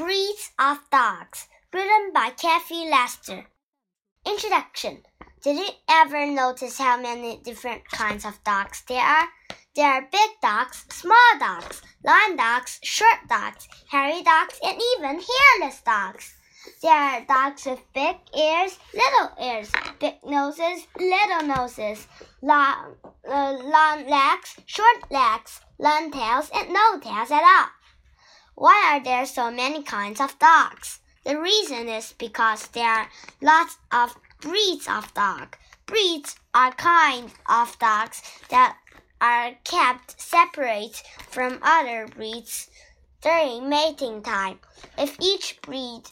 Breeds of Dogs, written by Kathy Lester. Introduction Did you ever notice how many different kinds of dogs there are? There are big dogs, small dogs, long dogs, short dogs, hairy dogs, and even hairless dogs. There are dogs with big ears, little ears, big noses, little noses, long, uh, long legs, short legs, long tails, and no tails at all. Why are there so many kinds of dogs? The reason is because there are lots of breeds of dog. Breeds are kinds of dogs that are kept separate from other breeds during mating time. If each breed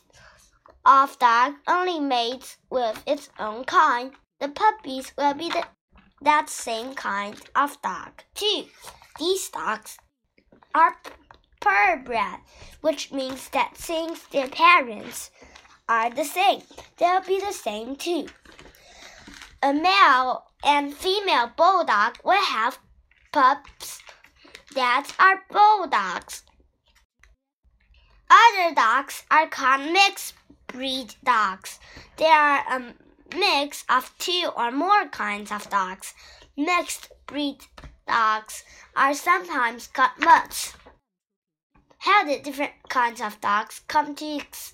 of dog only mates with its own kind, the puppies will be the, that same kind of dog too. These dogs are purebred, which means that since their parents are the same, they'll be the same too. A male and female bulldog will have pups that are bulldogs. Other dogs are called mixed breed dogs. They are a mix of two or more kinds of dogs. Mixed breed dogs are sometimes called mutts. How did different kinds of dogs come to ex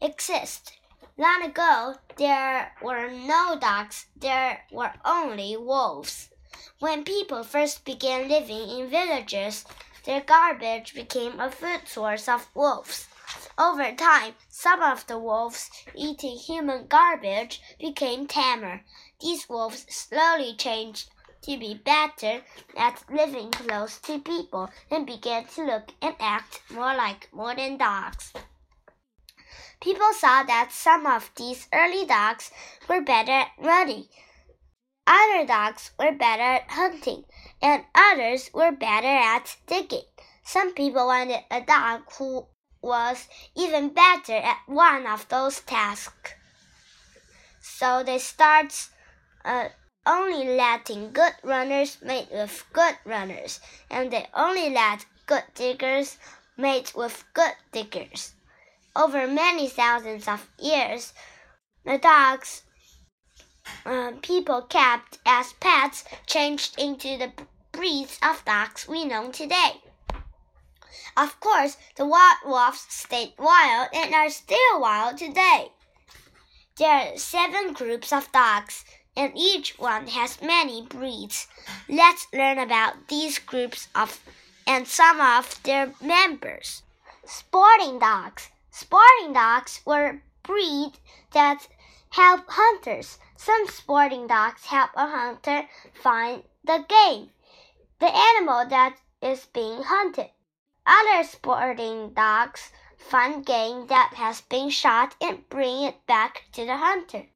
exist? Long ago, there were no dogs, there were only wolves. When people first began living in villages, their garbage became a food source of wolves. Over time, some of the wolves eating human garbage became tamer. These wolves slowly changed to be better at living close to people and began to look and act more like modern dogs. People saw that some of these early dogs were better at running, other dogs were better at hunting, and others were better at digging. Some people wanted a dog who was even better at one of those tasks. So they start uh, only letting good runners mate with good runners, and they only let good diggers mate with good diggers. Over many thousands of years, the dogs uh, people kept as pets changed into the breeds of dogs we know today. Of course, the wild wolves stayed wild and are still wild today. There are seven groups of dogs and each one has many breeds. Let's learn about these groups of and some of their members. Sporting dogs. Sporting dogs were breed that help hunters. Some sporting dogs help a hunter find the game, the animal that is being hunted. Other sporting dogs find game that has been shot and bring it back to the hunter.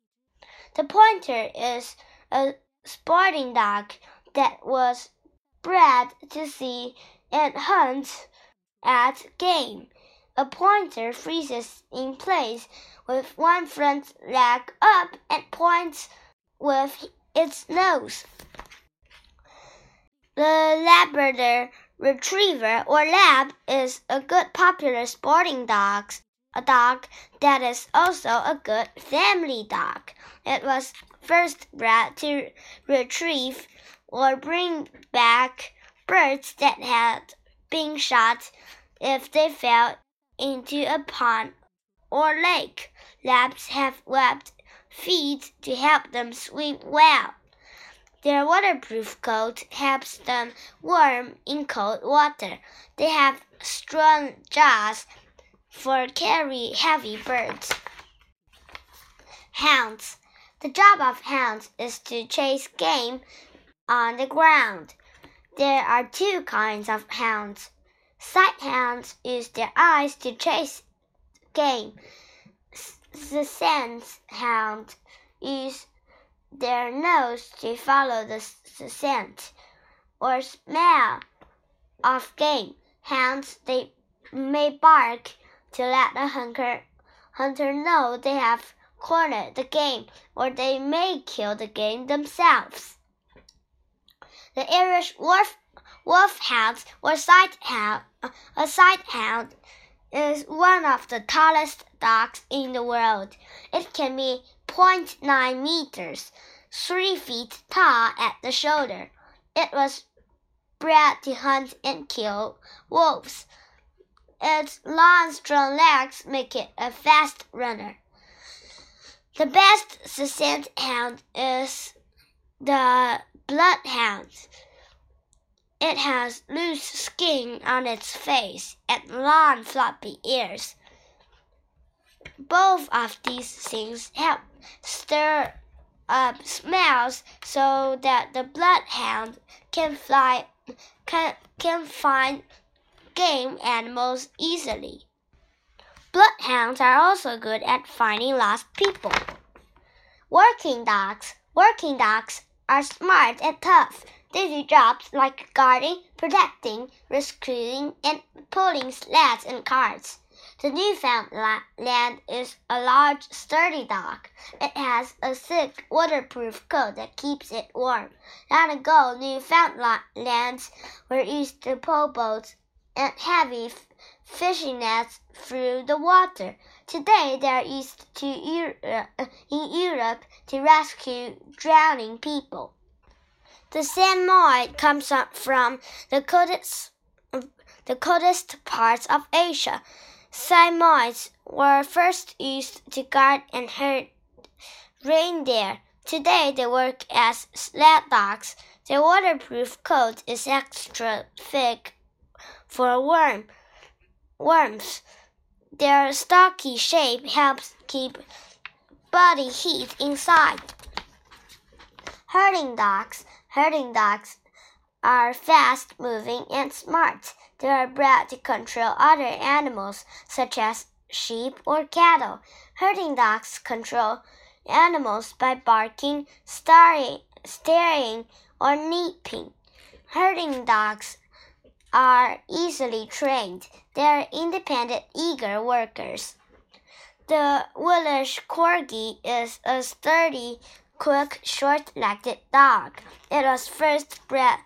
The pointer is a sporting dog that was bred to see and hunt at game. A pointer freezes in place with one front leg up and points with its nose. The Labrador Retriever or Lab is a good popular sporting dog a dog that is also a good family dog. It was first bred to retrieve or bring back birds that had been shot if they fell into a pond or lake. Labs have webbed feet to help them swim well. Their waterproof coat helps them warm in cold water. They have strong jaws for carry heavy birds. Hounds. The job of hounds is to chase game on the ground. There are two kinds of hounds. Sight hounds use their eyes to chase game. The scent hounds use their nose to follow the scent or smell of game. Hounds they may bark to let the hunter, hunter know they have cornered the game, or they may kill the game themselves. The Irish wolf, wolf hounds or sight hound, a sight hound is one of the tallest dogs in the world. It can be 0.9 meters, 3 feet tall at the shoulder. It was bred to hunt and kill wolves. Its long, strong legs make it a fast runner. The best scent hound is the bloodhound. It has loose skin on its face and long floppy ears. Both of these things help stir up smells so that the bloodhound can fly can, can find game animals easily. Bloodhounds are also good at finding lost people. Working dogs. Working dogs are smart and tough. They do jobs like guarding, protecting, rescuing, and pulling sleds and carts. The Newfoundland is a large, sturdy dog. It has a thick, waterproof coat that keeps it warm. Long ago, Newfoundlands were used to pull boats and heavy fishing nets through the water. Today, they are used to Europe, uh, in Europe to rescue drowning people. The Samoyed comes from the coldest, the coldest parts of Asia. Samoyeds were first used to guard and herd reindeer. Today, they work as sled dogs. Their waterproof coat is extra thick for worm worms. Their stocky shape helps keep body heat inside. Herding dogs. Herding dogs are fast moving and smart. They are bred to control other animals such as sheep or cattle. Herding dogs control animals by barking, staring, staring or nipping. Herding dogs are easily trained. They are independent, eager workers. The Welsh Corgi is a sturdy, quick, short-legged dog. It was first bred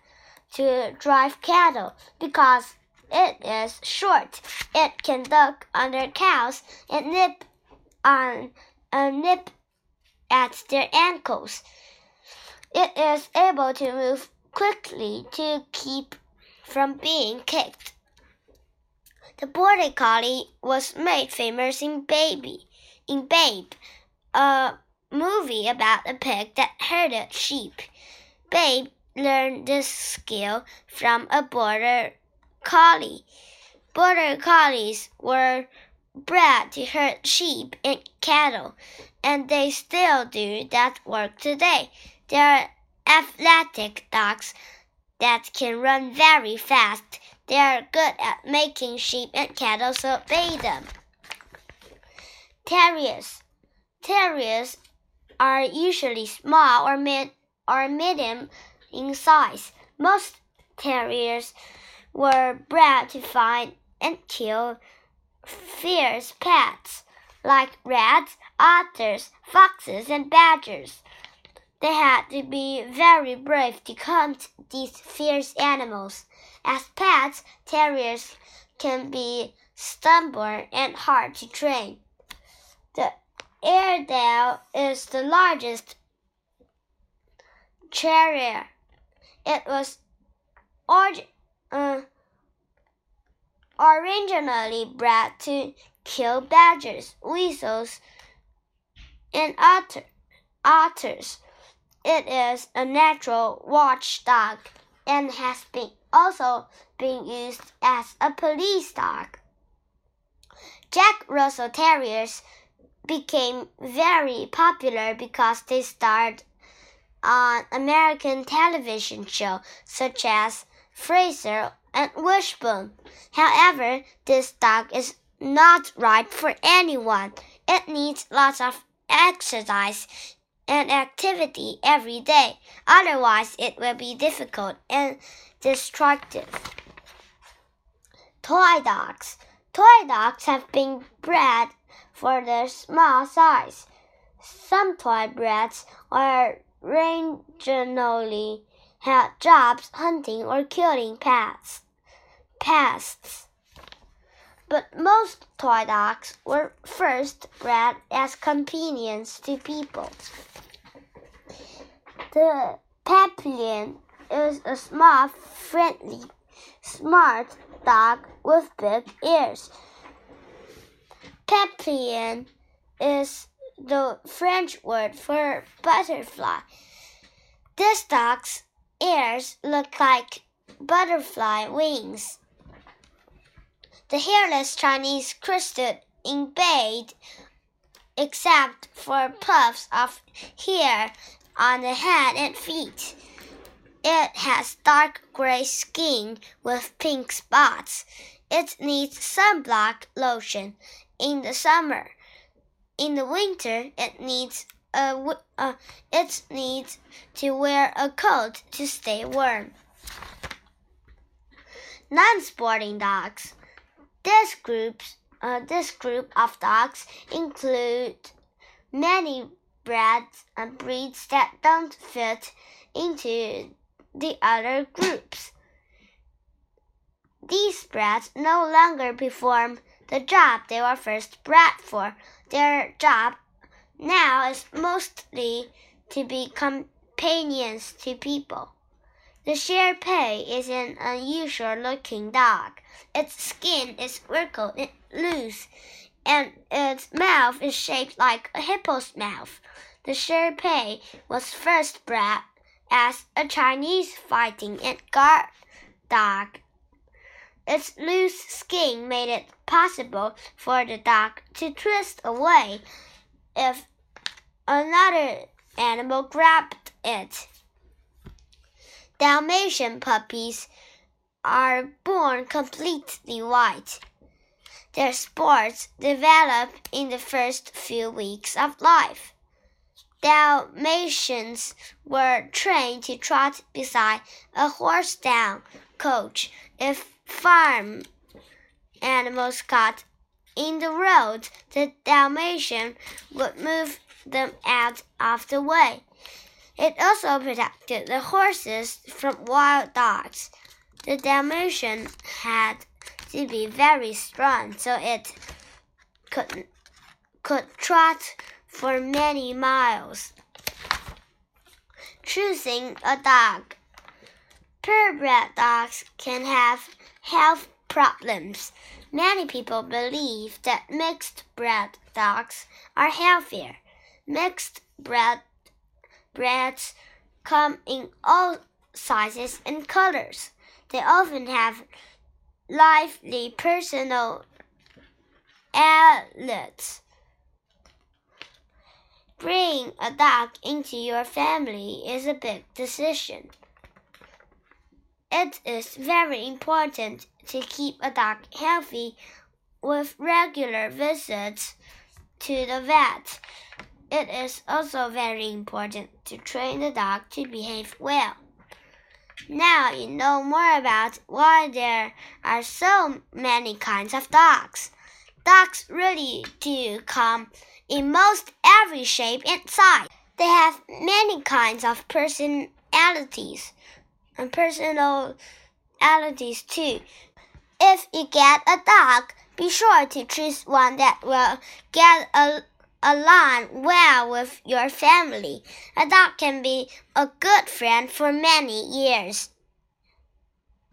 to drive cattle because it is short. It can duck under cows and nip on a nip at their ankles. It is able to move quickly to keep from being kicked. The border collie was made famous in Baby, in Babe, a movie about a pig that herded sheep. Babe learned this skill from a border collie. Border collies were bred to herd sheep and cattle, and they still do that work today. They are athletic dogs that can run very fast. They are good at making sheep and cattle so obey them. Terriers. Terriers are usually small or mid or medium in size. Most terriers were bred to find and kill fierce pets like rats, otters, foxes, and badgers. They had to be very brave to hunt these fierce animals. As pets, terriers can be stubborn and hard to train. The Airedale is the largest terrier. It was orig uh, originally bred to kill badgers, weasels, and otter otters. It is a natural watchdog and has been also been used as a police dog. Jack Russell Terriers became very popular because they starred on American television shows such as Frasier and Wishbone. However, this dog is not right for anyone. It needs lots of exercise and activity every day. Otherwise, it will be difficult and destructive. Toy dogs. Toy dogs have been bred for their small size. Some toy breeds are regionally have jobs hunting or killing pests. Pests. But most toy dogs were first bred as companions to people. The Papillon is a small, friendly, smart dog with big ears. Papillon is the French word for butterfly. This dog's ears look like butterfly wings. The hairless Chinese crested in bed, except for puffs of hair on the head and feet. It has dark gray skin with pink spots. It needs sunblock lotion in the summer. In the winter, it needs a, uh, it needs to wear a coat to stay warm. Non-sporting dogs. This groups uh, this group of dogs include many breeds and breeds that don't fit into the other groups. These breeds no longer perform the job they were first bred for. Their job now is mostly to be companions to people. The Shar Pei is an unusual looking dog. Its skin is wrinkled and loose, and its mouth is shaped like a hippo's mouth. The Shar Pei was first bred as a Chinese fighting and guard dog. Its loose skin made it possible for the dog to twist away if another animal grabbed it. Dalmatian puppies are born completely white. Their spots develop in the first few weeks of life. Dalmatians were trained to trot beside a horse down coach if farm animals got in the road. The Dalmatian would move them out of the way. It also protected the horses from wild dogs. The Dalmatian had to be very strong so it could, could trot for many miles. Choosing a dog. Purebred dogs can have health problems. Many people believe that mixed bred dogs are healthier. Mixed bred breeds come in all sizes and colors. They often have lively personal outlets. Bringing a dog into your family is a big decision. It is very important to keep a dog healthy with regular visits to the vet. It is also very important to train the dog to behave well. Now you know more about why there are so many kinds of dogs. Dogs really do come in most every shape and size. They have many kinds of personalities and personalities too. If you get a dog, be sure to choose one that will get a along well with your family. A dog can be a good friend for many years.